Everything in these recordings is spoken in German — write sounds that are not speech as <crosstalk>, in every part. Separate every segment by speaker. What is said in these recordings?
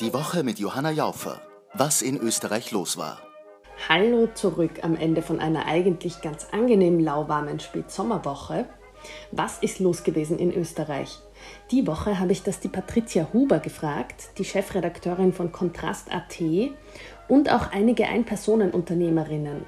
Speaker 1: Die Woche mit Johanna Jaufer. Was in Österreich los war.
Speaker 2: Hallo zurück am Ende von einer eigentlich ganz angenehm lauwarmen Spätsommerwoche. Was ist los gewesen in Österreich? Die Woche habe ich das die Patricia Huber gefragt, die Chefredakteurin von Kontrast.at und auch einige Ein-Personen-Unternehmerinnen.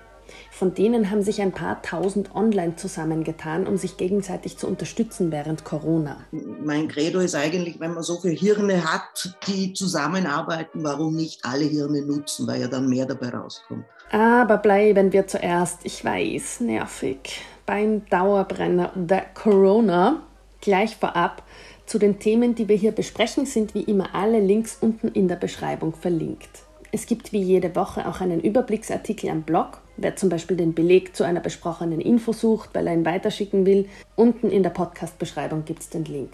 Speaker 2: Von denen haben sich ein paar tausend online zusammengetan, um sich gegenseitig zu unterstützen während Corona.
Speaker 3: Mein Credo ist eigentlich, wenn man so viele Hirne hat, die zusammenarbeiten, warum nicht alle Hirne nutzen, weil ja dann mehr dabei rauskommt.
Speaker 2: Aber bleiben wir zuerst, ich weiß, nervig, beim Dauerbrenner der Corona. Gleich vorab, zu den Themen, die wir hier besprechen, sind wie immer alle Links unten in der Beschreibung verlinkt. Es gibt wie jede Woche auch einen Überblicksartikel am Blog. Wer zum Beispiel den Beleg zu einer besprochenen Info sucht, weil er ihn weiterschicken will, unten in der Podcast-Beschreibung gibt es den Link.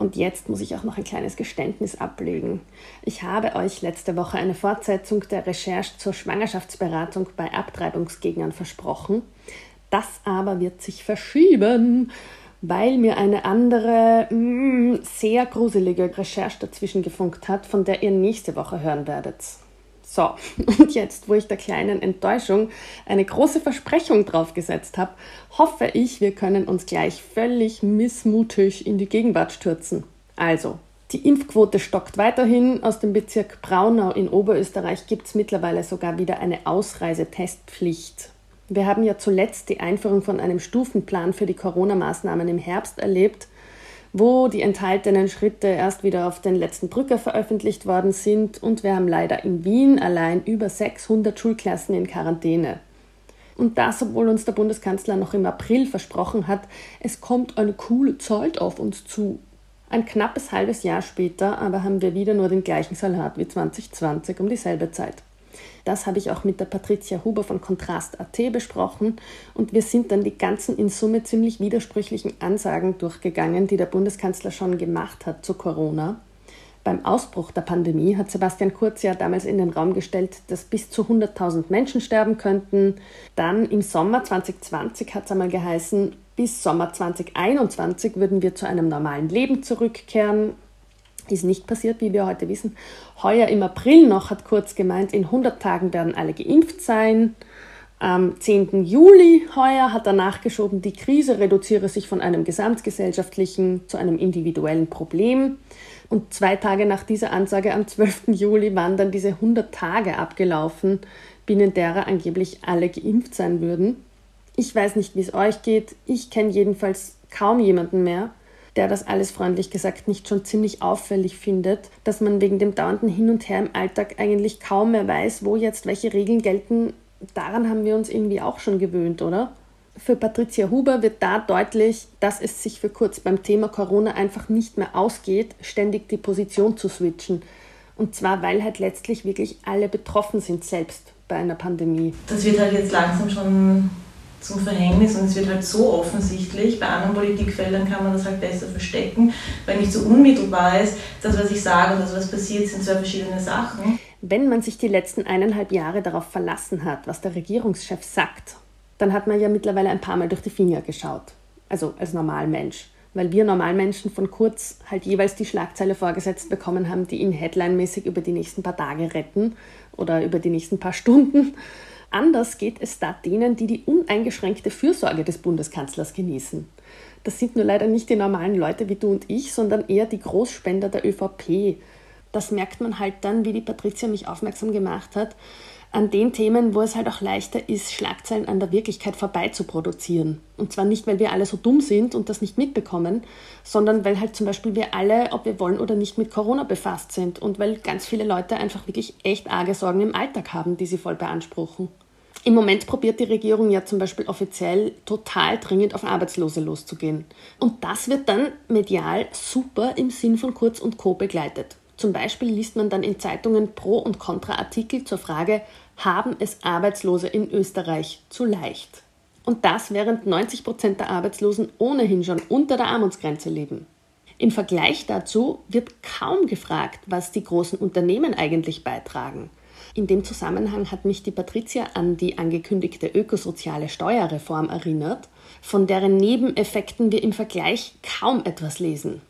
Speaker 2: Und jetzt muss ich auch noch ein kleines Geständnis ablegen. Ich habe euch letzte Woche eine Fortsetzung der Recherche zur Schwangerschaftsberatung bei Abtreibungsgegnern versprochen. Das aber wird sich verschieben, weil mir eine andere, mh, mm, sehr gruselige Recherche dazwischen gefunkt hat, von der ihr nächste Woche hören werdet. So, <laughs> und jetzt, wo ich der kleinen Enttäuschung eine große Versprechung draufgesetzt habe, hoffe ich, wir können uns gleich völlig missmutig in die Gegenwart stürzen. Also, die Impfquote stockt weiterhin. Aus dem Bezirk Braunau in Oberösterreich gibt es mittlerweile sogar wieder eine Ausreisetestpflicht. Wir haben ja zuletzt die Einführung von einem Stufenplan für die Corona-Maßnahmen im Herbst erlebt wo die enthaltenen Schritte erst wieder auf den letzten Drücker veröffentlicht worden sind und wir haben leider in Wien allein über 600 Schulklassen in Quarantäne. Und das, obwohl uns der Bundeskanzler noch im April versprochen hat, es kommt eine coole Zeit auf uns zu. Ein knappes halbes Jahr später aber haben wir wieder nur den gleichen Salat wie 2020 um dieselbe Zeit. Das habe ich auch mit der Patricia Huber von Kontrast.at besprochen und wir sind dann die ganzen in Summe ziemlich widersprüchlichen Ansagen durchgegangen, die der Bundeskanzler schon gemacht hat zu Corona. Beim Ausbruch der Pandemie hat Sebastian Kurz ja damals in den Raum gestellt, dass bis zu 100.000 Menschen sterben könnten. Dann im Sommer 2020 hat es einmal geheißen, bis Sommer 2021 würden wir zu einem normalen Leben zurückkehren. Ist nicht passiert, wie wir heute wissen. Heuer im April noch hat Kurz gemeint, in 100 Tagen werden alle geimpft sein. Am 10. Juli heuer hat er nachgeschoben, die Krise reduziere sich von einem gesamtgesellschaftlichen zu einem individuellen Problem. Und zwei Tage nach dieser Ansage am 12. Juli waren dann diese 100 Tage abgelaufen, binnen derer angeblich alle geimpft sein würden. Ich weiß nicht, wie es euch geht. Ich kenne jedenfalls kaum jemanden mehr, der das alles freundlich gesagt nicht schon ziemlich auffällig findet, dass man wegen dem dauernden Hin und Her im Alltag eigentlich kaum mehr weiß, wo jetzt welche Regeln gelten. Daran haben wir uns irgendwie auch schon gewöhnt, oder? Für Patricia Huber wird da deutlich, dass es sich für kurz beim Thema Corona einfach nicht mehr ausgeht, ständig die Position zu switchen. Und zwar, weil halt letztlich wirklich alle betroffen sind selbst bei einer Pandemie.
Speaker 4: Das wird halt jetzt langsam schon zum Verhängnis und es wird halt so offensichtlich. Bei anderen Politikfeldern kann man das halt besser verstecken, weil nicht so unmittelbar ist. Das, was ich sage und das, was passiert, sind zwei verschiedene Sachen.
Speaker 2: Wenn man sich die letzten eineinhalb Jahre darauf verlassen hat, was der Regierungschef sagt, dann hat man ja mittlerweile ein paar Mal durch die Finger geschaut. Also als Normalmensch. Weil wir Normalmenschen von kurz halt jeweils die Schlagzeile vorgesetzt bekommen haben, die ihn headlinemäßig über die nächsten paar Tage retten oder über die nächsten paar Stunden. Anders geht es da denen, die die uneingeschränkte Fürsorge des Bundeskanzlers genießen. Das sind nur leider nicht die normalen Leute wie du und ich, sondern eher die Großspender der ÖVP. Das merkt man halt dann, wie die Patricia mich aufmerksam gemacht hat, an den Themen, wo es halt auch leichter ist, Schlagzeilen an der Wirklichkeit vorbei zu produzieren. Und zwar nicht, weil wir alle so dumm sind und das nicht mitbekommen, sondern weil halt zum Beispiel wir alle, ob wir wollen oder nicht, mit Corona befasst sind und weil ganz viele Leute einfach wirklich echt arge Sorgen im Alltag haben, die sie voll beanspruchen. Im Moment probiert die Regierung ja zum Beispiel offiziell total dringend auf Arbeitslose loszugehen. Und das wird dann medial super im Sinn von Kurz und Co. begleitet. Zum Beispiel liest man dann in Zeitungen Pro- und Kontra-Artikel zur Frage, haben es Arbeitslose in Österreich zu leicht? Und das während 90 Prozent der Arbeitslosen ohnehin schon unter der Armutsgrenze leben. Im Vergleich dazu wird kaum gefragt, was die großen Unternehmen eigentlich beitragen. In dem Zusammenhang hat mich die Patricia an die angekündigte ökosoziale Steuerreform erinnert, von deren Nebeneffekten wir im Vergleich kaum etwas lesen.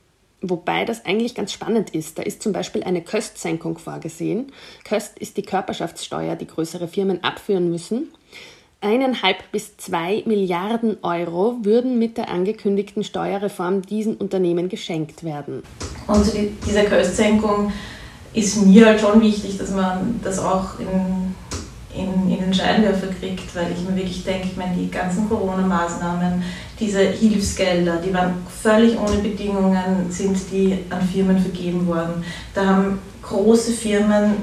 Speaker 2: Wobei das eigentlich ganz spannend ist. Da ist zum Beispiel eine Köstsenkung vorgesehen. Köst ist die Körperschaftssteuer, die größere Firmen abführen müssen. Eineinhalb bis zwei Milliarden Euro würden mit der angekündigten Steuerreform diesen Unternehmen geschenkt werden.
Speaker 4: Und zu dieser Köstsenkung ist mir halt schon wichtig, dass man das auch in, in, in den Scheinwerfer kriegt, weil ich mir wirklich denke, ich meine, die ganzen Corona-Maßnahmen, diese Hilfsgelder, die waren völlig ohne Bedingungen, sind die an Firmen vergeben worden. Da haben große Firmen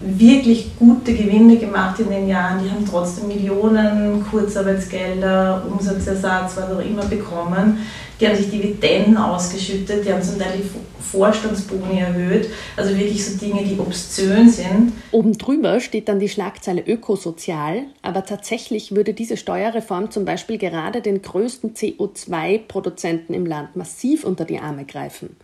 Speaker 4: wirklich gute Gewinne gemacht in den Jahren. Die haben trotzdem Millionen Kurzarbeitsgelder, Umsatzersatz, was auch immer bekommen. Die haben sich Dividenden ausgeschüttet, die haben zum Teil die Vorstandsboni erhöht. Also wirklich so Dinge, die obszön sind.
Speaker 2: Oben drüber steht dann die Schlagzeile Ökosozial, aber tatsächlich würde diese Steuerreform zum Beispiel gerade den größten CO2-Produzenten im Land massiv unter die Arme greifen.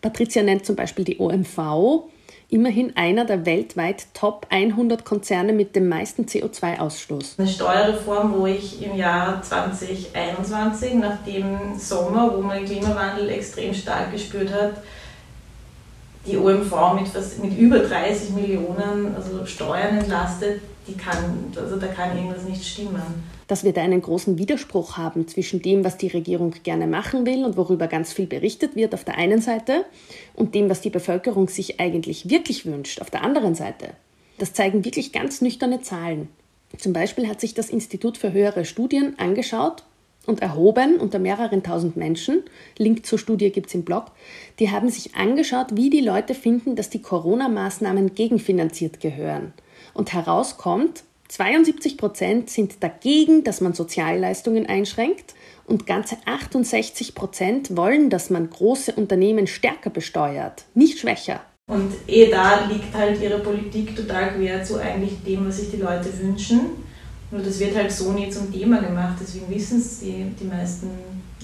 Speaker 2: Patricia nennt zum Beispiel die OMV, immerhin einer der weltweit Top 100 Konzerne mit dem meisten CO2-Ausstoß.
Speaker 4: Eine Steuerreform, wo ich im Jahr 2021, nach dem Sommer, wo man den Klimawandel extrem stark gespürt hat, die OMV mit, fast, mit über 30 Millionen also Steuern entlastet, die kann, also da kann irgendwas nicht stimmen
Speaker 2: dass wir da einen großen Widerspruch haben zwischen dem, was die Regierung gerne machen will und worüber ganz viel berichtet wird auf der einen Seite und dem, was die Bevölkerung sich eigentlich wirklich wünscht auf der anderen Seite. Das zeigen wirklich ganz nüchterne Zahlen. Zum Beispiel hat sich das Institut für höhere Studien angeschaut und erhoben unter mehreren tausend Menschen, Link zur Studie gibt es im Blog, die haben sich angeschaut, wie die Leute finden, dass die Corona-Maßnahmen gegenfinanziert gehören. Und herauskommt, 72 Prozent sind dagegen, dass man Sozialleistungen einschränkt und ganze 68 Prozent wollen, dass man große Unternehmen stärker besteuert, nicht schwächer.
Speaker 4: Und eh da liegt halt ihre Politik total quer zu eigentlich dem, was sich die Leute wünschen. Nur das wird halt so nie zum Thema gemacht, deswegen wissen es die, die meisten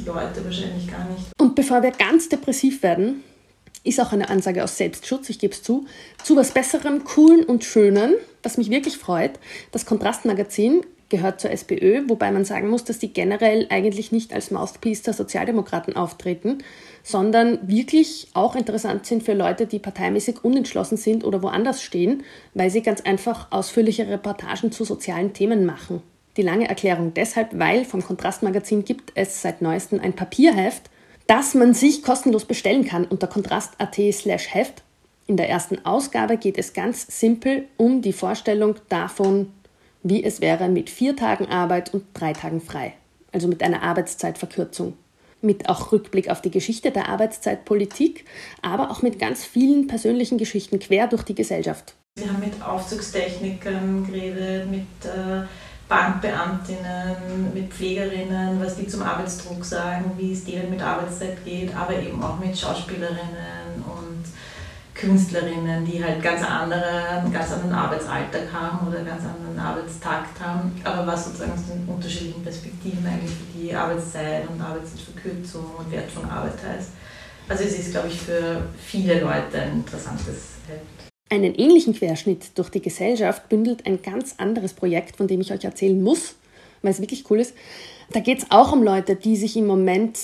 Speaker 4: Leute wahrscheinlich gar nicht.
Speaker 2: Und bevor wir ganz depressiv werden, ist auch eine Ansage aus Selbstschutz, ich gebe es zu, zu was Besserem, Coolen und Schönen, was mich wirklich freut. Das Kontrastmagazin gehört zur SPÖ, wobei man sagen muss, dass die generell eigentlich nicht als Mouthpiece der Sozialdemokraten auftreten, sondern wirklich auch interessant sind für Leute, die parteimäßig unentschlossen sind oder woanders stehen, weil sie ganz einfach ausführliche Reportagen zu sozialen Themen machen. Die lange Erklärung deshalb, weil vom Kontrastmagazin gibt es seit neuestem ein Papierheft, das man sich kostenlos bestellen kann unter kontrast.at slash Heft. In der ersten Ausgabe geht es ganz simpel um die Vorstellung davon, wie es wäre mit vier Tagen Arbeit und drei Tagen frei, also mit einer Arbeitszeitverkürzung. Mit auch Rückblick auf die Geschichte der Arbeitszeitpolitik, aber auch mit ganz vielen persönlichen Geschichten quer durch die Gesellschaft.
Speaker 4: Wir haben mit Aufzugstechnikern geredet, mit äh Bankbeamtinnen, mit Pflegerinnen, was die zum Arbeitsdruck sagen, wie es denen mit Arbeitszeit geht, aber eben auch mit Schauspielerinnen und Künstlerinnen, die halt ganz andere, einen ganz anderen Arbeitsalltag haben oder einen ganz anderen Arbeitstakt haben, aber was sozusagen aus den unterschiedlichen Perspektiven eigentlich für die Arbeitszeit und Arbeitszeitverkürzung und Wert von Arbeit heißt. Also es ist, glaube ich, für viele Leute ein interessantes Heft.
Speaker 2: Einen ähnlichen Querschnitt durch die Gesellschaft bündelt ein ganz anderes Projekt, von dem ich euch erzählen muss, weil es wirklich cool ist. Da geht es auch um Leute, die sich im Moment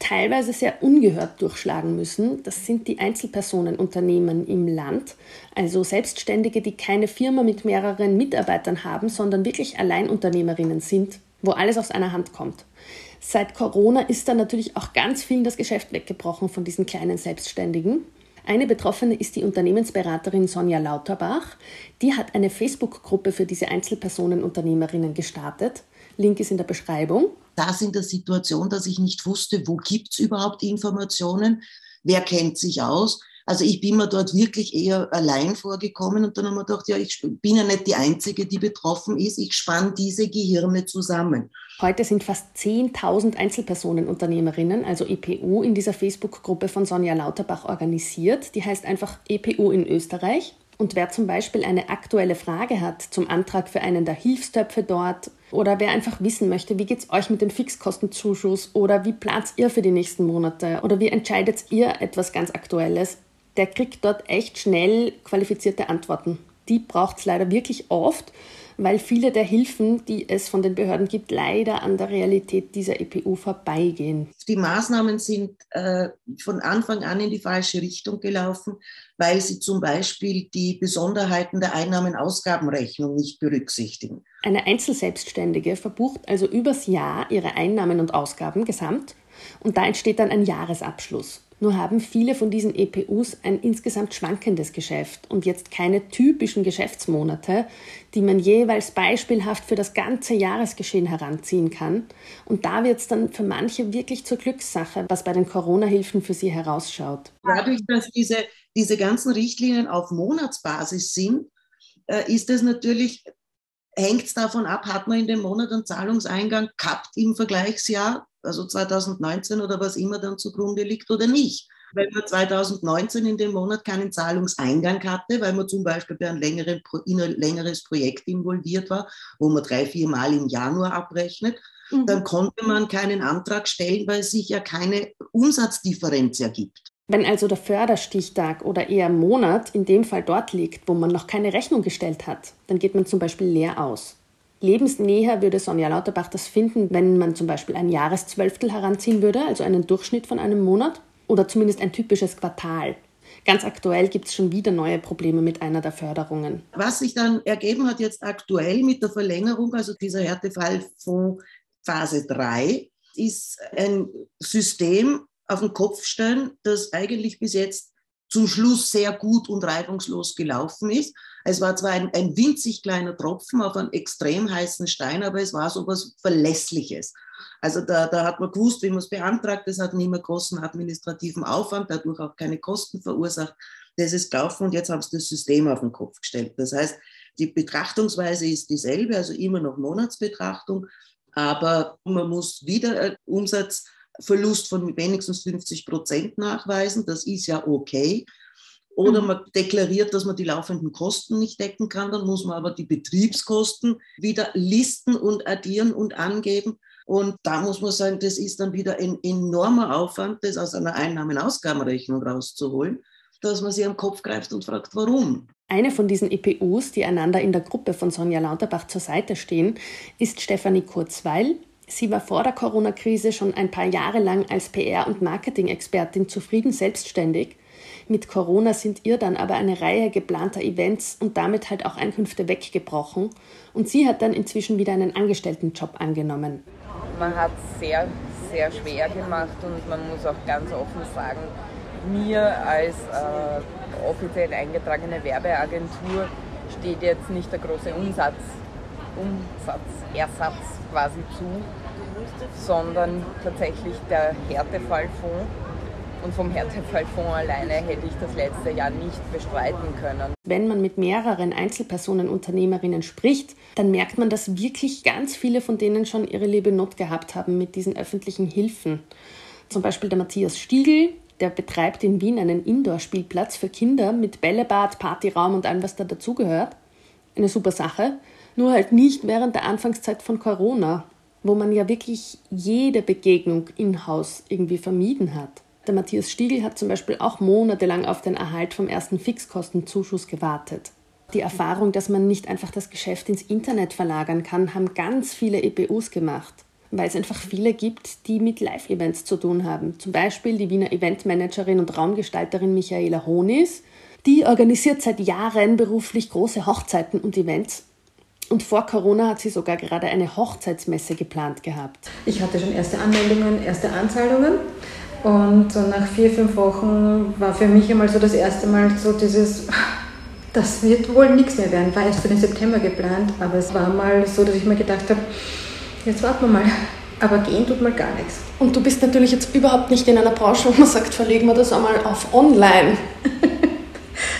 Speaker 2: teilweise sehr ungehört durchschlagen müssen. Das sind die Einzelpersonenunternehmen im Land, also Selbstständige, die keine Firma mit mehreren Mitarbeitern haben, sondern wirklich Alleinunternehmerinnen sind, wo alles aus einer Hand kommt. Seit Corona ist da natürlich auch ganz vielen das Geschäft weggebrochen von diesen kleinen Selbstständigen. Eine Betroffene ist die Unternehmensberaterin Sonja Lauterbach. Die hat eine Facebook-Gruppe für diese Einzelpersonen-Unternehmerinnen gestartet. Link ist in der Beschreibung.
Speaker 3: Das in der Situation, dass ich nicht wusste, wo gibt es überhaupt Informationen, wer kennt sich aus. Also ich bin mir dort wirklich eher allein vorgekommen und dann haben wir gedacht, ja, ich bin ja nicht die Einzige, die betroffen ist. Ich spanne diese Gehirne zusammen.
Speaker 2: Heute sind fast 10.000 Einzelpersonenunternehmerinnen, also EPU, in dieser Facebook-Gruppe von Sonja Lauterbach organisiert. Die heißt einfach EPU in Österreich. Und wer zum Beispiel eine aktuelle Frage hat zum Antrag für einen der Hilfstöpfe dort oder wer einfach wissen möchte, wie geht es euch mit dem Fixkostenzuschuss oder wie plant ihr für die nächsten Monate oder wie entscheidet ihr etwas ganz Aktuelles, der kriegt dort echt schnell qualifizierte Antworten. die braucht es leider wirklich oft weil viele der Hilfen, die es von den Behörden gibt, leider an der Realität dieser EPU vorbeigehen.
Speaker 3: Die Maßnahmen sind äh, von Anfang an in die falsche Richtung gelaufen, weil sie zum Beispiel die Besonderheiten der Einnahmen-Ausgabenrechnung nicht berücksichtigen.
Speaker 2: Eine Einzelselbstständige verbucht also übers Jahr ihre Einnahmen und Ausgaben gesamt und da entsteht dann ein Jahresabschluss. Nur haben viele von diesen EPUs ein insgesamt schwankendes Geschäft und jetzt keine typischen Geschäftsmonate, die man jeweils beispielhaft für das ganze Jahresgeschehen heranziehen kann. Und da wird es dann für manche wirklich zur Glückssache, was bei den Corona-Hilfen für sie herausschaut.
Speaker 3: Dadurch, dass diese, diese ganzen Richtlinien auf Monatsbasis sind, äh, ist es natürlich hängt es davon ab, hat man in dem Monat einen Zahlungseingang gehabt im Vergleichsjahr also 2019 oder was immer dann zugrunde liegt oder nicht. Wenn man 2019 in dem Monat keinen Zahlungseingang hatte, weil man zum Beispiel bei einem längeren, in ein längeres Projekt involviert war, wo man drei, vier Mal im Januar abrechnet, mhm. dann konnte man keinen Antrag stellen, weil sich ja keine Umsatzdifferenz ergibt.
Speaker 2: Wenn also der Förderstichtag oder eher Monat in dem Fall dort liegt, wo man noch keine Rechnung gestellt hat, dann geht man zum Beispiel leer aus. Lebensnäher würde Sonja Lauterbach das finden, wenn man zum Beispiel ein Jahreszwölftel heranziehen würde, also einen Durchschnitt von einem Monat oder zumindest ein typisches Quartal. Ganz aktuell gibt es schon wieder neue Probleme mit einer der Förderungen.
Speaker 3: Was sich dann ergeben hat jetzt aktuell mit der Verlängerung, also dieser Härtefallfonds Phase 3, ist ein System auf den Kopf stellen, das eigentlich bis jetzt zum Schluss sehr gut und reibungslos gelaufen ist. Es war zwar ein, ein winzig kleiner Tropfen auf einen extrem heißen Stein, aber es war so etwas Verlässliches. Also da, da hat man gewusst, wie man es beantragt, es hat nicht mehr großen administrativen Aufwand, dadurch auch keine Kosten verursacht. Das ist gelaufen und jetzt haben sie das System auf den Kopf gestellt. Das heißt, die Betrachtungsweise ist dieselbe, also immer noch Monatsbetrachtung, aber man muss wieder Umsatz Verlust von wenigstens 50 Prozent nachweisen. Das ist ja okay. Oder mhm. man deklariert, dass man die laufenden Kosten nicht decken kann, dann muss man aber die Betriebskosten wieder listen und addieren und angeben. Und da muss man sagen, das ist dann wieder ein enormer Aufwand, das aus einer Einnahmen-Ausgabenrechnung rauszuholen, dass man sich am Kopf greift und fragt, warum.
Speaker 2: Eine von diesen EPUs, die einander in der Gruppe von Sonja Lauterbach zur Seite stehen, ist Stefanie Kurzweil, Sie war vor der Corona-Krise schon ein paar Jahre lang als PR- und Marketing-Expertin zufrieden selbstständig. Mit Corona sind ihr dann aber eine Reihe geplanter Events und damit halt auch Einkünfte weggebrochen. Und sie hat dann inzwischen wieder einen Angestelltenjob angenommen.
Speaker 5: Man hat es sehr, sehr schwer gemacht und man muss auch ganz offen sagen, mir als äh, offiziell eingetragene Werbeagentur steht jetzt nicht der große Umsatz, Umsatzersatz quasi zu, sondern tatsächlich der Härtefallfonds. Und vom Härtefallfonds alleine hätte ich das letzte Jahr nicht bestreiten können.
Speaker 2: Wenn man mit mehreren Einzelpersonen, Unternehmerinnen spricht, dann merkt man, dass wirklich ganz viele von denen schon ihre liebe Not gehabt haben mit diesen öffentlichen Hilfen. Zum Beispiel der Matthias Stiegel, der betreibt in Wien einen Indoor-Spielplatz für Kinder mit Bällebad, Partyraum und allem, was da dazugehört. Eine super Sache. Nur halt nicht während der Anfangszeit von Corona, wo man ja wirklich jede Begegnung in-house irgendwie vermieden hat. Der Matthias Stiegel hat zum Beispiel auch monatelang auf den Erhalt vom ersten Fixkostenzuschuss gewartet. Die Erfahrung, dass man nicht einfach das Geschäft ins Internet verlagern kann, haben ganz viele EPUs gemacht, weil es einfach viele gibt, die mit Live-Events zu tun haben. Zum Beispiel die Wiener Eventmanagerin und Raumgestalterin Michaela Honis. Die organisiert seit Jahren beruflich große Hochzeiten und Events und vor Corona hat sie sogar gerade eine Hochzeitsmesse geplant gehabt.
Speaker 6: Ich hatte schon erste Anmeldungen, erste Anzahlungen. Und so nach vier, fünf Wochen war für mich einmal so das erste Mal so dieses, das wird wohl nichts mehr werden. War erst für den September geplant, aber es war mal so, dass ich mir gedacht habe, jetzt warten wir mal. Aber gehen tut mal gar nichts.
Speaker 2: Und du bist natürlich jetzt überhaupt nicht in einer Branche, wo man sagt, verlegen wir das einmal auf online. <laughs>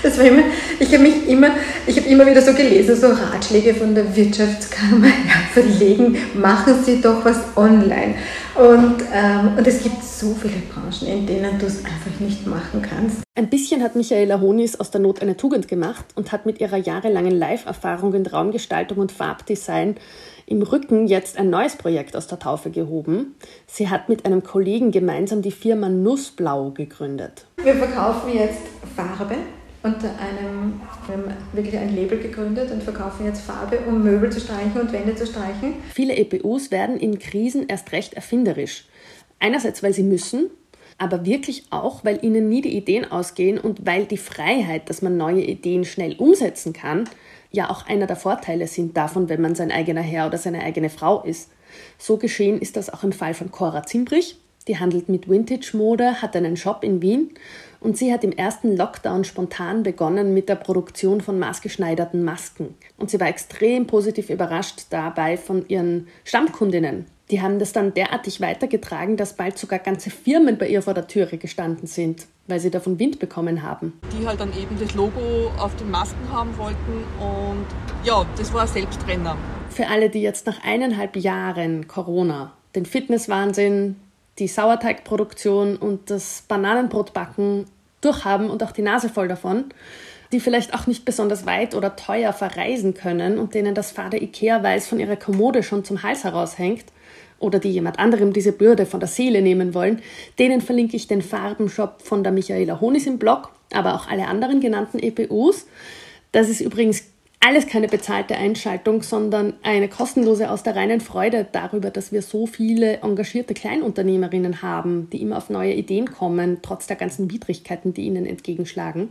Speaker 6: Das war immer, ich habe mich immer, ich habe immer wieder so gelesen, so Ratschläge von der Wirtschaftskammer, <laughs> ja, verlegen, machen Sie doch was online. Und, ähm, und es gibt so viele Branchen, in denen du es einfach nicht machen kannst.
Speaker 2: Ein bisschen hat Michaela Honis aus der Not eine Tugend gemacht und hat mit ihrer jahrelangen Live-Erfahrung in Raumgestaltung und Farbdesign im Rücken jetzt ein neues Projekt aus der Taufe gehoben. Sie hat mit einem Kollegen gemeinsam die Firma Nussblau gegründet.
Speaker 6: Wir verkaufen jetzt Farbe unter einem, wir haben wirklich ein Label gegründet und verkaufen jetzt Farbe, um Möbel zu streichen und Wände zu streichen.
Speaker 2: Viele EPUs werden in Krisen erst recht erfinderisch. Einerseits, weil sie müssen, aber wirklich auch, weil ihnen nie die Ideen ausgehen und weil die Freiheit, dass man neue Ideen schnell umsetzen kann, ja auch einer der Vorteile sind davon, wenn man sein eigener Herr oder seine eigene Frau ist. So geschehen ist das auch im Fall von Cora Zimbrich. Die handelt mit Vintage-Mode, hat einen Shop in Wien und sie hat im ersten Lockdown spontan begonnen mit der Produktion von maßgeschneiderten Masken. Und sie war extrem positiv überrascht dabei von ihren Stammkundinnen. Die haben das dann derartig weitergetragen, dass bald sogar ganze Firmen bei ihr vor der Türe gestanden sind, weil sie davon Wind bekommen haben.
Speaker 7: Die halt dann eben das Logo auf den Masken haben wollten und ja, das war ein Selbstrenner.
Speaker 2: Für alle, die jetzt nach eineinhalb Jahren Corona den Fitnesswahnsinn, die Sauerteigproduktion und das Bananenbrotbacken durchhaben und auch die Nase voll davon, die vielleicht auch nicht besonders weit oder teuer verreisen können und denen das fade Ikea-Weiß von ihrer Kommode schon zum Hals heraushängt oder die jemand anderem diese Bürde von der Seele nehmen wollen, denen verlinke ich den Farbenshop von der Michaela Honis im Blog, aber auch alle anderen genannten EPUs. Das ist übrigens alles keine bezahlte Einschaltung, sondern eine kostenlose aus der reinen Freude darüber, dass wir so viele engagierte Kleinunternehmerinnen haben, die immer auf neue Ideen kommen, trotz der ganzen Widrigkeiten, die ihnen entgegenschlagen.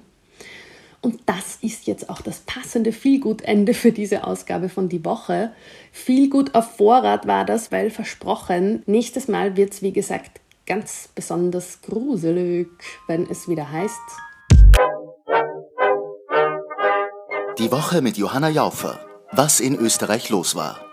Speaker 2: Und das ist jetzt auch das passende Feelgood-Ende für diese Ausgabe von Die Woche. Feelgood auf Vorrat war das, weil versprochen, nächstes Mal wird es wie gesagt ganz besonders gruselig, wenn es wieder heißt
Speaker 1: Die Woche mit Johanna Jaufer. Was in Österreich los war.